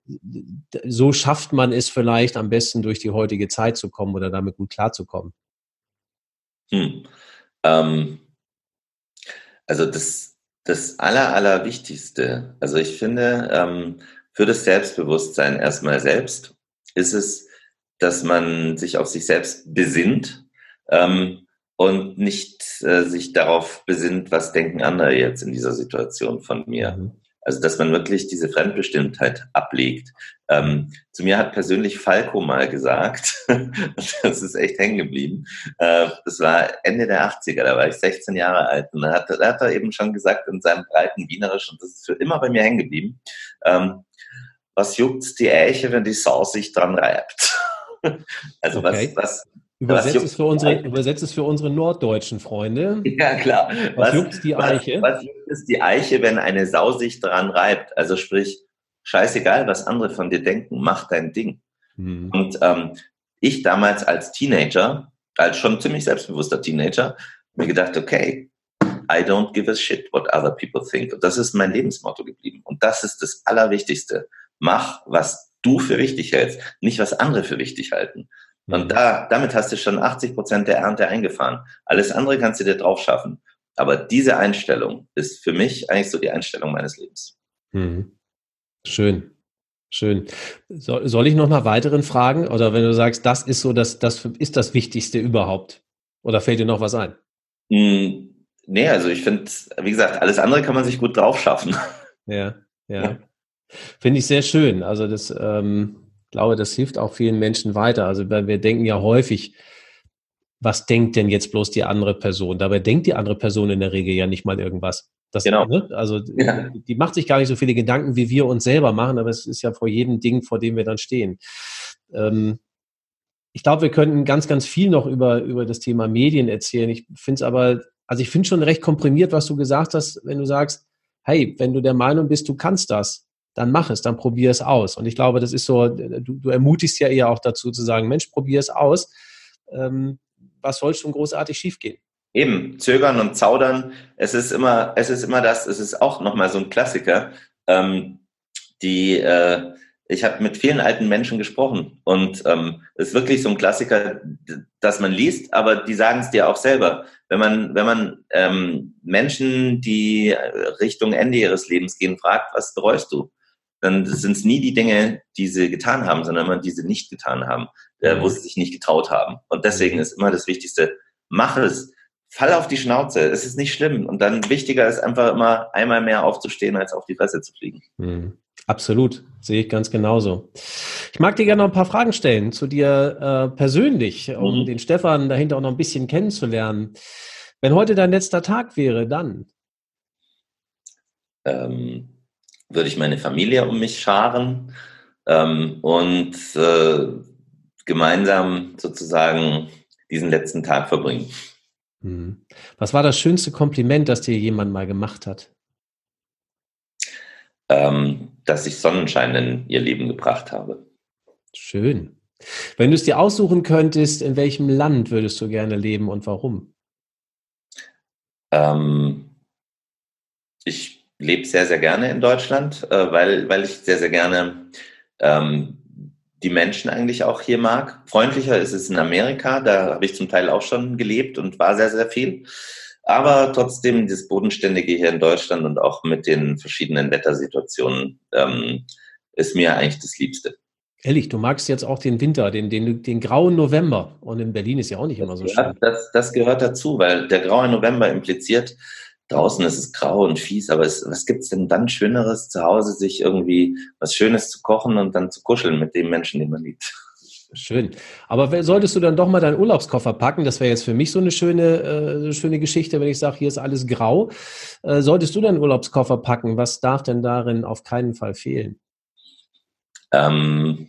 so schafft man es vielleicht am besten durch die heutige Zeit zu kommen oder damit gut klarzukommen? Hm. Ähm, also das das Aller, Allerwichtigste, also ich finde, ähm, für das Selbstbewusstsein erstmal selbst ist es, dass man sich auf sich selbst besinnt ähm, und nicht äh, sich darauf besinnt, was denken andere jetzt in dieser Situation von mir. Mhm. Also, dass man wirklich diese Fremdbestimmtheit ablegt. Ähm, zu mir hat persönlich Falco mal gesagt, [laughs] das ist echt hängen geblieben, äh, das war Ende der 80er, da war ich 16 Jahre alt und da hat, da hat er eben schon gesagt in seinem breiten Wienerisch, und das ist für immer bei mir hängen geblieben, ähm, was juckt's die Eiche, wenn die Sau sich dran reibt? [laughs] also okay. was, was, Übersetzt es, für unsere, übersetzt es für unsere norddeutschen Freunde. Ja, klar. Was, was juckt die Eiche? Was, was juckt es die Eiche, wenn eine Sau sich dran reibt? Also sprich, scheißegal, was andere von dir denken, mach dein Ding. Mhm. Und ähm, ich damals als Teenager, als schon ziemlich selbstbewusster Teenager, mir gedacht, okay, I don't give a shit what other people think. Und das ist mein Lebensmotto geblieben. Und das ist das Allerwichtigste. Mach, was du für wichtig hältst, nicht was andere für wichtig halten. Und mhm. da, damit hast du schon 80 Prozent der Ernte eingefahren. Alles andere kannst du dir drauf schaffen. Aber diese Einstellung ist für mich eigentlich so die Einstellung meines Lebens. Mhm. Schön. Schön. So, soll ich noch nach weiteren fragen? Oder wenn du sagst, das ist so, das, das ist das Wichtigste überhaupt? Oder fällt dir noch was ein? Mm, nee, also ich finde, wie gesagt, alles andere kann man sich gut drauf schaffen. Ja, ja. ja. Finde ich sehr schön. Also das, ähm, glaube, das hilft auch vielen Menschen weiter. Also wir denken ja häufig, was denkt denn jetzt bloß die andere Person? Dabei denkt die andere Person in der Regel ja nicht mal irgendwas. Das, genau. Ne? Also [laughs] ja. die macht sich gar nicht so viele Gedanken, wie wir uns selber machen, aber es ist ja vor jedem Ding, vor dem wir dann stehen. Ähm, ich glaube, wir könnten ganz, ganz viel noch über, über das Thema Medien erzählen. Ich finde es aber, also ich finde schon recht komprimiert, was du gesagt hast, wenn du sagst, hey, wenn du der Meinung bist, du kannst das, dann mach es, dann probier es aus. Und ich glaube, das ist so, du, du ermutigst ja eher auch dazu zu sagen, Mensch, probier es aus. Ähm, was soll schon großartig schiefgehen? Eben, zögern und zaudern. Es ist immer, es ist immer das, es ist auch nochmal so ein Klassiker. Ähm, die, äh, ich habe mit vielen alten Menschen gesprochen und ähm, es ist wirklich so ein Klassiker, dass man liest, aber die sagen es dir auch selber. Wenn man, wenn man ähm, Menschen, die Richtung Ende ihres Lebens gehen, fragt, was bereust du? Dann sind es nie die Dinge, die sie getan haben, sondern immer die sie nicht getan haben, äh, wo sie sich nicht getraut haben. Und deswegen ist immer das Wichtigste, mach es, fall auf die Schnauze, es ist nicht schlimm. Und dann wichtiger ist einfach immer einmal mehr aufzustehen, als auf die Fresse zu fliegen. Mhm. Absolut, sehe ich ganz genauso. Ich mag dir gerne noch ein paar Fragen stellen zu dir äh, persönlich, um mhm. den Stefan dahinter auch noch ein bisschen kennenzulernen. Wenn heute dein letzter Tag wäre, dann? Ähm, würde ich meine Familie um mich scharen ähm, und äh, gemeinsam sozusagen diesen letzten Tag verbringen. Mhm. Was war das schönste Kompliment, das dir jemand mal gemacht hat? Ähm, dass ich Sonnenschein in ihr Leben gebracht habe. Schön. Wenn du es dir aussuchen könntest, in welchem Land würdest du gerne leben und warum? Ähm, ich lebe sehr, sehr gerne in Deutschland, äh, weil, weil ich sehr, sehr gerne ähm, die Menschen eigentlich auch hier mag. Freundlicher ist es in Amerika, da habe ich zum Teil auch schon gelebt und war sehr, sehr viel. Aber trotzdem das Bodenständige hier in Deutschland und auch mit den verschiedenen Wettersituationen ähm, ist mir eigentlich das Liebste. Ehrlich, du magst jetzt auch den Winter, den, den, den grauen November. Und in Berlin ist ja auch nicht immer so schön. Das, das gehört dazu, weil der graue November impliziert, draußen ist es grau und fies, aber es, was gibt's denn dann Schöneres, zu Hause sich irgendwie was Schönes zu kochen und dann zu kuscheln mit dem Menschen, den man liebt? Schön. Aber solltest du dann doch mal deinen Urlaubskoffer packen? Das wäre jetzt für mich so eine schöne, äh, schöne Geschichte, wenn ich sage, hier ist alles grau. Äh, solltest du deinen Urlaubskoffer packen? Was darf denn darin auf keinen Fall fehlen? Ähm,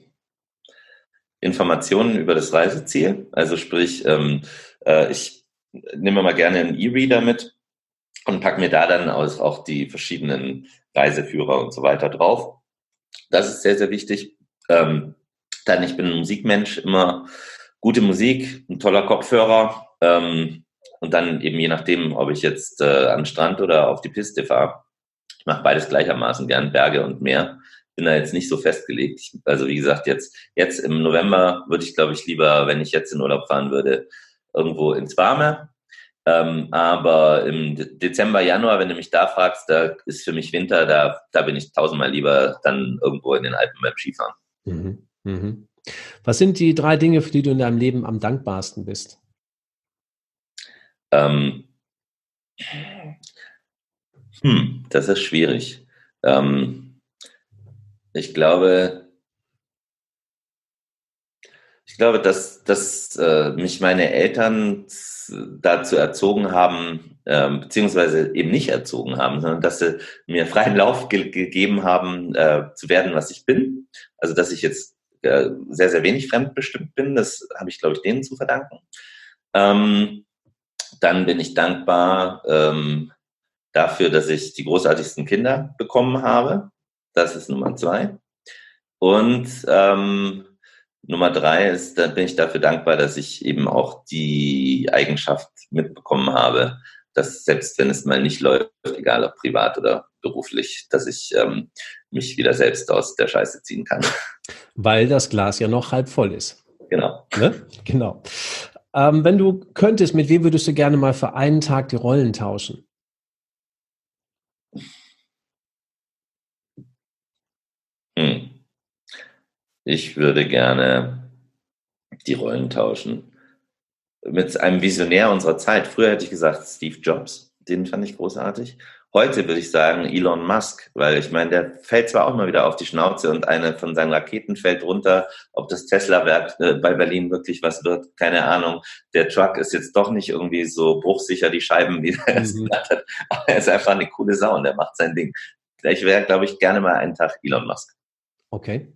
Informationen über das Reiseziel. Also sprich, ähm, äh, ich nehme mal gerne einen E-Reader mit und packe mir da dann auch die verschiedenen Reiseführer und so weiter drauf. Das ist sehr, sehr wichtig. Ähm, dann, ich bin ein Musikmensch, immer gute Musik, ein toller Kopfhörer ähm, und dann eben je nachdem, ob ich jetzt äh, an den Strand oder auf die Piste fahre. Ich mache beides gleichermaßen gern, Berge und Meer. Bin da jetzt nicht so festgelegt. Also wie gesagt, jetzt, jetzt im November würde ich, glaube ich, lieber, wenn ich jetzt in Urlaub fahren würde, irgendwo ins Warme. Ähm, aber im Dezember, Januar, wenn du mich da fragst, da ist für mich Winter, da, da bin ich tausendmal lieber dann irgendwo in den Alpen beim Skifahren. Mhm. Mhm. Was sind die drei Dinge, für die du in deinem Leben am dankbarsten bist? Ähm, hm, das ist schwierig. Ähm, ich glaube, ich glaube, dass, dass äh, mich meine Eltern dazu erzogen haben, äh, beziehungsweise eben nicht erzogen haben, sondern dass sie mir freien Lauf ge gegeben haben, äh, zu werden, was ich bin. Also dass ich jetzt äh, sehr, sehr wenig fremdbestimmt bin. Das habe ich, glaube ich, denen zu verdanken. Ähm, dann bin ich dankbar ähm, dafür, dass ich die großartigsten Kinder bekommen habe. Das ist Nummer zwei. Und ähm, Nummer drei ist, da bin ich dafür dankbar, dass ich eben auch die Eigenschaft mitbekommen habe, dass selbst wenn es mal nicht läuft, egal ob privat oder beruflich, dass ich ähm, mich wieder selbst aus der Scheiße ziehen kann. [laughs] Weil das Glas ja noch halb voll ist. Genau. Ne? Genau. Ähm, wenn du könntest, mit wem würdest du gerne mal für einen Tag die Rollen tauschen? Hm. Ich würde gerne die Rollen tauschen mit einem Visionär unserer Zeit. Früher hätte ich gesagt Steve Jobs, den fand ich großartig. Heute würde ich sagen Elon Musk, weil ich meine, der fällt zwar auch mal wieder auf die Schnauze und eine von seinen Raketen fällt runter. Ob das Tesla-Werk äh, bei Berlin wirklich was wird, keine Ahnung. Der Truck ist jetzt doch nicht irgendwie so bruchsicher, die Scheiben, wie er es mhm. gesagt hat. Aber er ist einfach eine coole Sau und er macht sein Ding. Ich wäre, glaube ich, gerne mal einen Tag Elon Musk. Okay.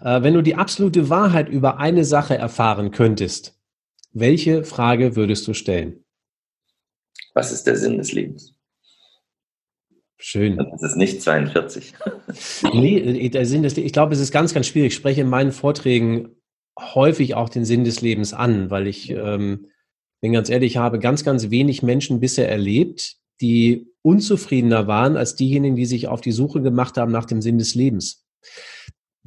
Äh, wenn du die absolute Wahrheit über eine Sache erfahren könntest, welche Frage würdest du stellen? Was ist der Sinn des Lebens? Schön. Das ist nicht 42. [laughs] nee, äh, der Sinn des, ich glaube, es ist ganz, ganz schwierig. Ich spreche in meinen Vorträgen häufig auch den Sinn des Lebens an, weil ich, ähm, bin ganz ehrlich, habe ganz, ganz wenig Menschen bisher erlebt, die unzufriedener waren als diejenigen, die sich auf die Suche gemacht haben nach dem Sinn des Lebens.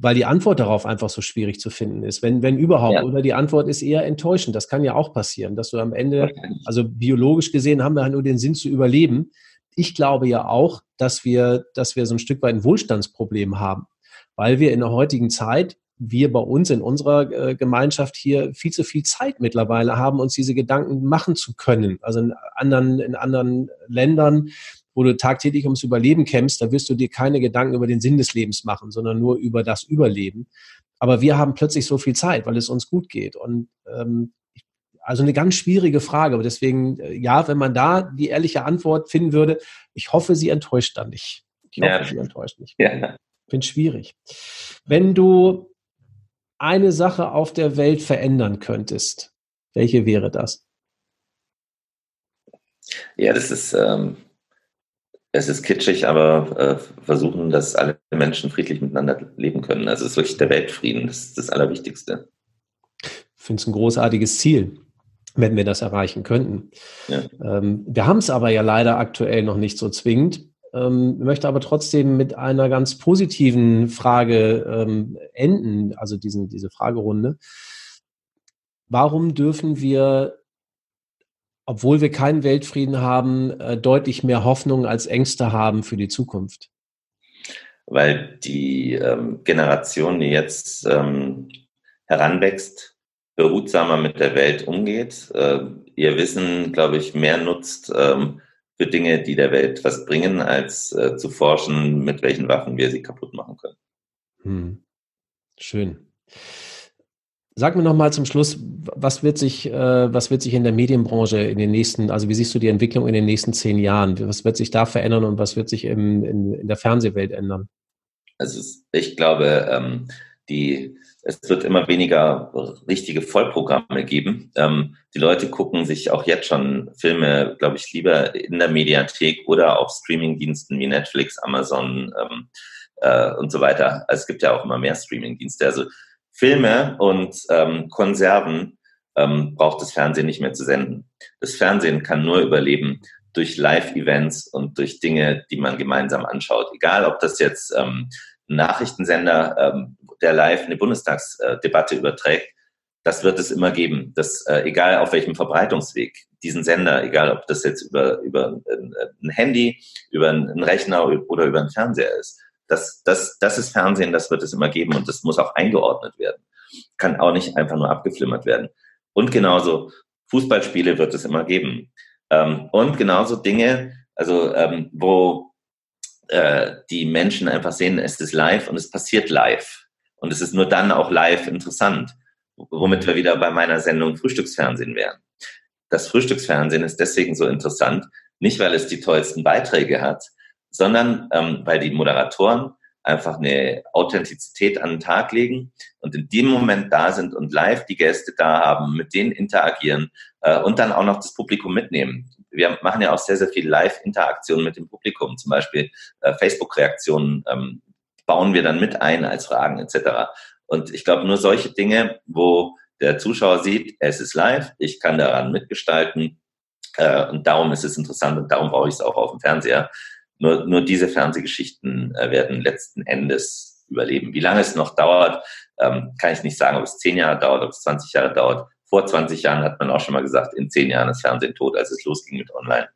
Weil die Antwort darauf einfach so schwierig zu finden ist, wenn, wenn überhaupt. Ja. Oder die Antwort ist eher enttäuschend. Das kann ja auch passieren, dass du am Ende, also biologisch gesehen haben wir halt nur den Sinn zu überleben ich glaube ja auch, dass wir, dass wir so ein Stück weit ein Wohlstandsproblem haben, weil wir in der heutigen Zeit, wir bei uns in unserer äh, Gemeinschaft hier viel zu viel Zeit mittlerweile haben, uns diese Gedanken machen zu können. Also in anderen, in anderen Ländern, wo du tagtäglich ums Überleben kämpfst, da wirst du dir keine Gedanken über den Sinn des Lebens machen, sondern nur über das Überleben. Aber wir haben plötzlich so viel Zeit, weil es uns gut geht. Und ähm, also eine ganz schwierige Frage. Aber deswegen, äh, ja, wenn man da die ehrliche Antwort finden würde, ich hoffe, sie enttäuscht dann nicht. Ich hoffe, ja. sie enttäuscht nicht. Ja. Finde schwierig. Wenn du eine Sache auf der Welt verändern könntest, welche wäre das? Ja, das ist, ähm, es ist kitschig, aber äh, versuchen, dass alle Menschen friedlich miteinander leben können. Also es ist wirklich der Weltfrieden, das ist das Allerwichtigste. Ich finde es ein großartiges Ziel wenn wir das erreichen könnten. Ja. Ähm, wir haben es aber ja leider aktuell noch nicht so zwingend. ähm, möchte aber trotzdem mit einer ganz positiven Frage ähm, enden, also diesen, diese Fragerunde. Warum dürfen wir, obwohl wir keinen Weltfrieden haben, äh, deutlich mehr Hoffnung als Ängste haben für die Zukunft? Weil die ähm, Generation, die jetzt ähm, heranwächst, behutsamer mit der Welt umgeht, äh, ihr Wissen, glaube ich, mehr nutzt, ähm, für Dinge, die der Welt was bringen, als äh, zu forschen, mit welchen Waffen wir sie kaputt machen können. Hm. Schön. Sag mir noch mal zum Schluss, was wird sich, äh, was wird sich in der Medienbranche in den nächsten, also wie siehst du die Entwicklung in den nächsten zehn Jahren? Was wird sich da verändern und was wird sich im, in, in der Fernsehwelt ändern? Also ich glaube, ähm, die es wird immer weniger richtige Vollprogramme geben. Ähm, die Leute gucken sich auch jetzt schon Filme, glaube ich, lieber in der Mediathek oder auf Streamingdiensten wie Netflix, Amazon ähm, äh, und so weiter. Also es gibt ja auch immer mehr Streamingdienste. Also Filme und ähm, Konserven ähm, braucht das Fernsehen nicht mehr zu senden. Das Fernsehen kann nur überleben durch Live-Events und durch Dinge, die man gemeinsam anschaut. Egal, ob das jetzt ähm, Nachrichtensender, ähm, der live eine Bundestagsdebatte überträgt, das wird es immer geben. Das, äh, egal auf welchem Verbreitungsweg, diesen Sender, egal ob das jetzt über, über ein, ein Handy, über einen Rechner oder über einen Fernseher ist. Das, das, das ist Fernsehen, das wird es immer geben und das muss auch eingeordnet werden. Kann auch nicht einfach nur abgeflimmert werden. Und genauso Fußballspiele wird es immer geben. Ähm, und genauso Dinge, also ähm, wo äh, die Menschen einfach sehen, es ist live und es passiert live. Und es ist nur dann auch live interessant, womit wir wieder bei meiner Sendung Frühstücksfernsehen wären. Das Frühstücksfernsehen ist deswegen so interessant, nicht weil es die tollsten Beiträge hat, sondern ähm, weil die Moderatoren einfach eine Authentizität an den Tag legen und in dem Moment da sind und live die Gäste da haben, mit denen interagieren äh, und dann auch noch das Publikum mitnehmen. Wir machen ja auch sehr, sehr viel Live-Interaktion mit dem Publikum, zum Beispiel äh, Facebook-Reaktionen ähm, bauen wir dann mit ein als Fragen etc. Und ich glaube, nur solche Dinge, wo der Zuschauer sieht, es ist live, ich kann daran mitgestalten äh, und darum ist es interessant und darum brauche ich es auch auf dem Fernseher. Nur, nur diese Fernsehgeschichten äh, werden letzten Endes überleben. Wie lange es noch dauert, ähm, kann ich nicht sagen, ob es zehn Jahre dauert, ob es 20 Jahre dauert. Vor 20 Jahren hat man auch schon mal gesagt, in zehn Jahren ist Fernsehen tot, als es losging mit Online.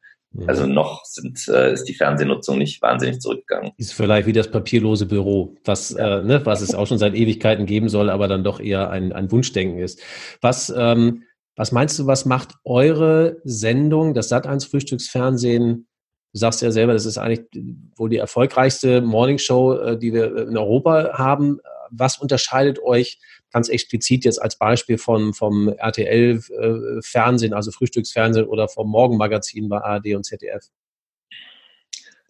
Also noch sind, äh, ist die Fernsehnutzung nicht wahnsinnig zurückgegangen. Ist vielleicht wie das papierlose Büro, was, ja. äh, ne, was es auch schon seit Ewigkeiten geben soll, aber dann doch eher ein, ein Wunschdenken ist. Was, ähm, was meinst du, was macht eure Sendung, das Sat1 Frühstücksfernsehen, Du sagst ja selber, das ist eigentlich wohl die erfolgreichste Morningshow, äh, die wir in Europa haben. Was unterscheidet euch ganz explizit jetzt als Beispiel von, vom RTL-Fernsehen, äh, also Frühstücksfernsehen oder vom Morgenmagazin bei ARD und ZDF?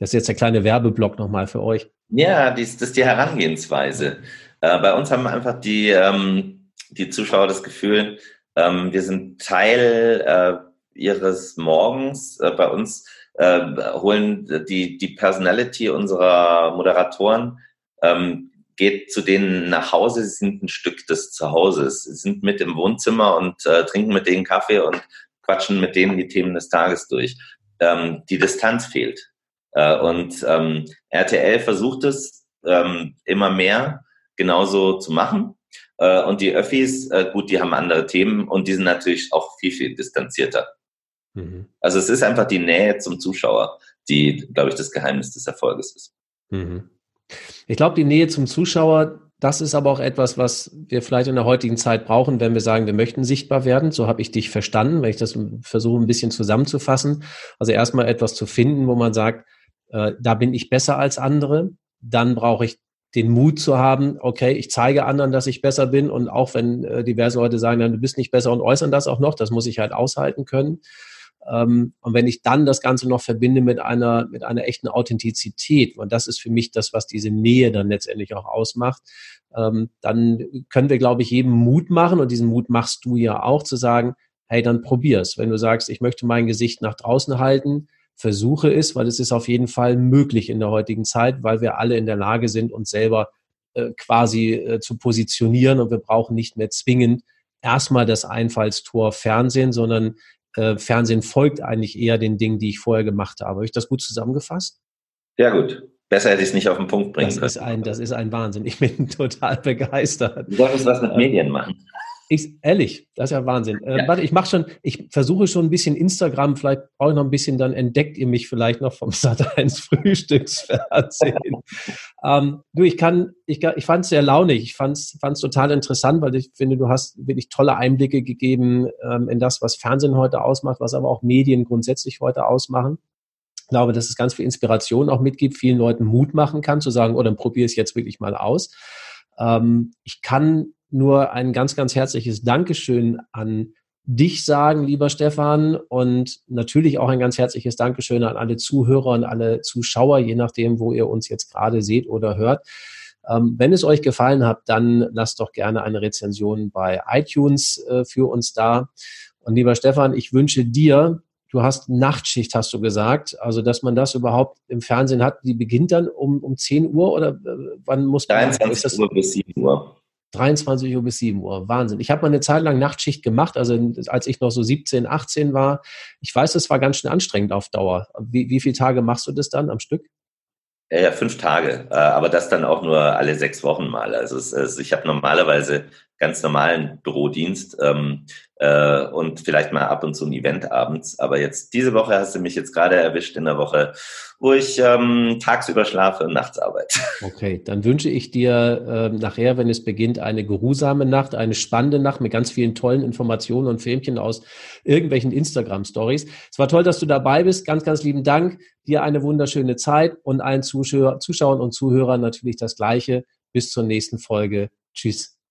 Das ist jetzt der kleine Werbeblock nochmal für euch. Ja, das ist die Herangehensweise. Äh, bei uns haben einfach die, ähm, die Zuschauer das Gefühl, ähm, wir sind Teil ihres Morgens. bei uns äh, holen die, die Personality unserer Moderatoren, ähm, geht zu denen nach Hause, sie sind ein Stück des Zuhauses, sie sind mit im Wohnzimmer und äh, trinken mit denen Kaffee und quatschen mit denen die Themen des Tages durch. Ähm, die Distanz fehlt. Äh, und ähm, RTL versucht es ähm, immer mehr genauso zu machen. Äh, und die Öffis, äh, gut, die haben andere Themen und die sind natürlich auch viel, viel distanzierter. Mhm. Also es ist einfach die Nähe zum Zuschauer, die, glaube ich, das Geheimnis des Erfolges ist. Mhm. Ich glaube, die Nähe zum Zuschauer, das ist aber auch etwas, was wir vielleicht in der heutigen Zeit brauchen, wenn wir sagen, wir möchten sichtbar werden. So habe ich dich verstanden, wenn ich das versuche, ein bisschen zusammenzufassen. Also erstmal etwas zu finden, wo man sagt, äh, da bin ich besser als andere. Dann brauche ich den Mut zu haben, okay, ich zeige anderen, dass ich besser bin. Und auch wenn äh, diverse Leute sagen, dann, du bist nicht besser und äußern das auch noch, das muss ich halt aushalten können. Ähm, und wenn ich dann das Ganze noch verbinde mit einer, mit einer echten Authentizität, und das ist für mich das, was diese Nähe dann letztendlich auch ausmacht, ähm, dann können wir, glaube ich, jedem Mut machen, und diesen Mut machst du ja auch, zu sagen, hey, dann probier's. Wenn du sagst, ich möchte mein Gesicht nach draußen halten, versuche es, weil es ist auf jeden Fall möglich in der heutigen Zeit, weil wir alle in der Lage sind, uns selber äh, quasi äh, zu positionieren und wir brauchen nicht mehr zwingend erstmal das Einfallstor Fernsehen, sondern äh, Fernsehen folgt eigentlich eher den Dingen, die ich vorher gemacht habe. Habe ich das gut zusammengefasst? Ja, gut. Besser hätte ich es nicht auf den Punkt bringen das können. Ist ein, das ist ein Wahnsinn. Ich bin [laughs] total begeistert. Du solltest was mit Medien machen. Ich, ehrlich, das ist ja Wahnsinn. Äh, Warte, ich mache schon, ich versuche schon ein bisschen Instagram, vielleicht brauche ich noch ein bisschen, dann entdeckt ihr mich vielleicht noch vom [laughs] Sat1 Frühstücksfernsehen. ähm, du, ich kann, ich, ich fand es sehr launig, ich fand es total interessant, weil ich finde, du hast wirklich tolle Einblicke gegeben ähm, in das, was Fernsehen heute ausmacht, was aber auch Medien grundsätzlich heute ausmachen. Ich glaube, dass es ganz viel Inspiration auch mitgibt, vielen Leuten Mut machen kann, zu sagen, oh, dann probiere es jetzt wirklich mal aus. Ähm, ich kann nur ein ganz, ganz herzliches Dankeschön an dich sagen, lieber Stefan, und natürlich auch ein ganz herzliches Dankeschön an alle Zuhörer und alle Zuschauer, je nachdem, wo ihr uns jetzt gerade seht oder hört. Ähm, wenn es euch gefallen hat, dann lasst doch gerne eine Rezension bei iTunes äh, für uns da. Und lieber Stefan, ich wünsche dir, du hast Nachtschicht, hast du gesagt, also dass man das überhaupt im Fernsehen hat, die beginnt dann um, um 10 Uhr oder äh, wann muss man? 23 Uhr bis 7 Uhr. 23 Uhr bis 7 Uhr. Wahnsinn. Ich habe mal eine Zeit lang Nachtschicht gemacht, also als ich noch so 17, 18 war. Ich weiß, das war ganz schön anstrengend auf Dauer. Wie, wie viele Tage machst du das dann am Stück? Ja, ja fünf Tage, äh, aber das dann auch nur alle sechs Wochen mal. Also, es, ich habe normalerweise ganz normalen Bürodienst ähm, äh, und vielleicht mal ab und zu ein Event abends. Aber jetzt diese Woche hast du mich jetzt gerade erwischt in der Woche, wo ich ähm, tagsüber schlafe und nachts arbeite. [laughs] Okay, dann wünsche ich dir äh, nachher, wenn es beginnt, eine geruhsame Nacht, eine spannende Nacht mit ganz vielen tollen Informationen und Filmchen aus irgendwelchen Instagram-Stories. Es war toll, dass du dabei bist. Ganz, ganz lieben Dank. Dir eine wunderschöne Zeit und allen Zuschauer, Zuschauern und Zuhörern natürlich das Gleiche. Bis zur nächsten Folge. Tschüss.